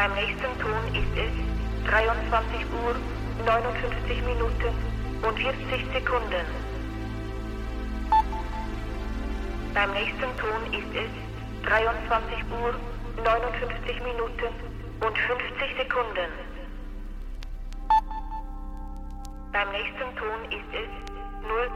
Beim nächsten Ton ist es 23 Uhr 59 Minuten und 40 Sekunden. Beim nächsten Ton ist es 23 Uhr 59 Minuten und 50 Sekunden. Beim nächsten Ton ist es 0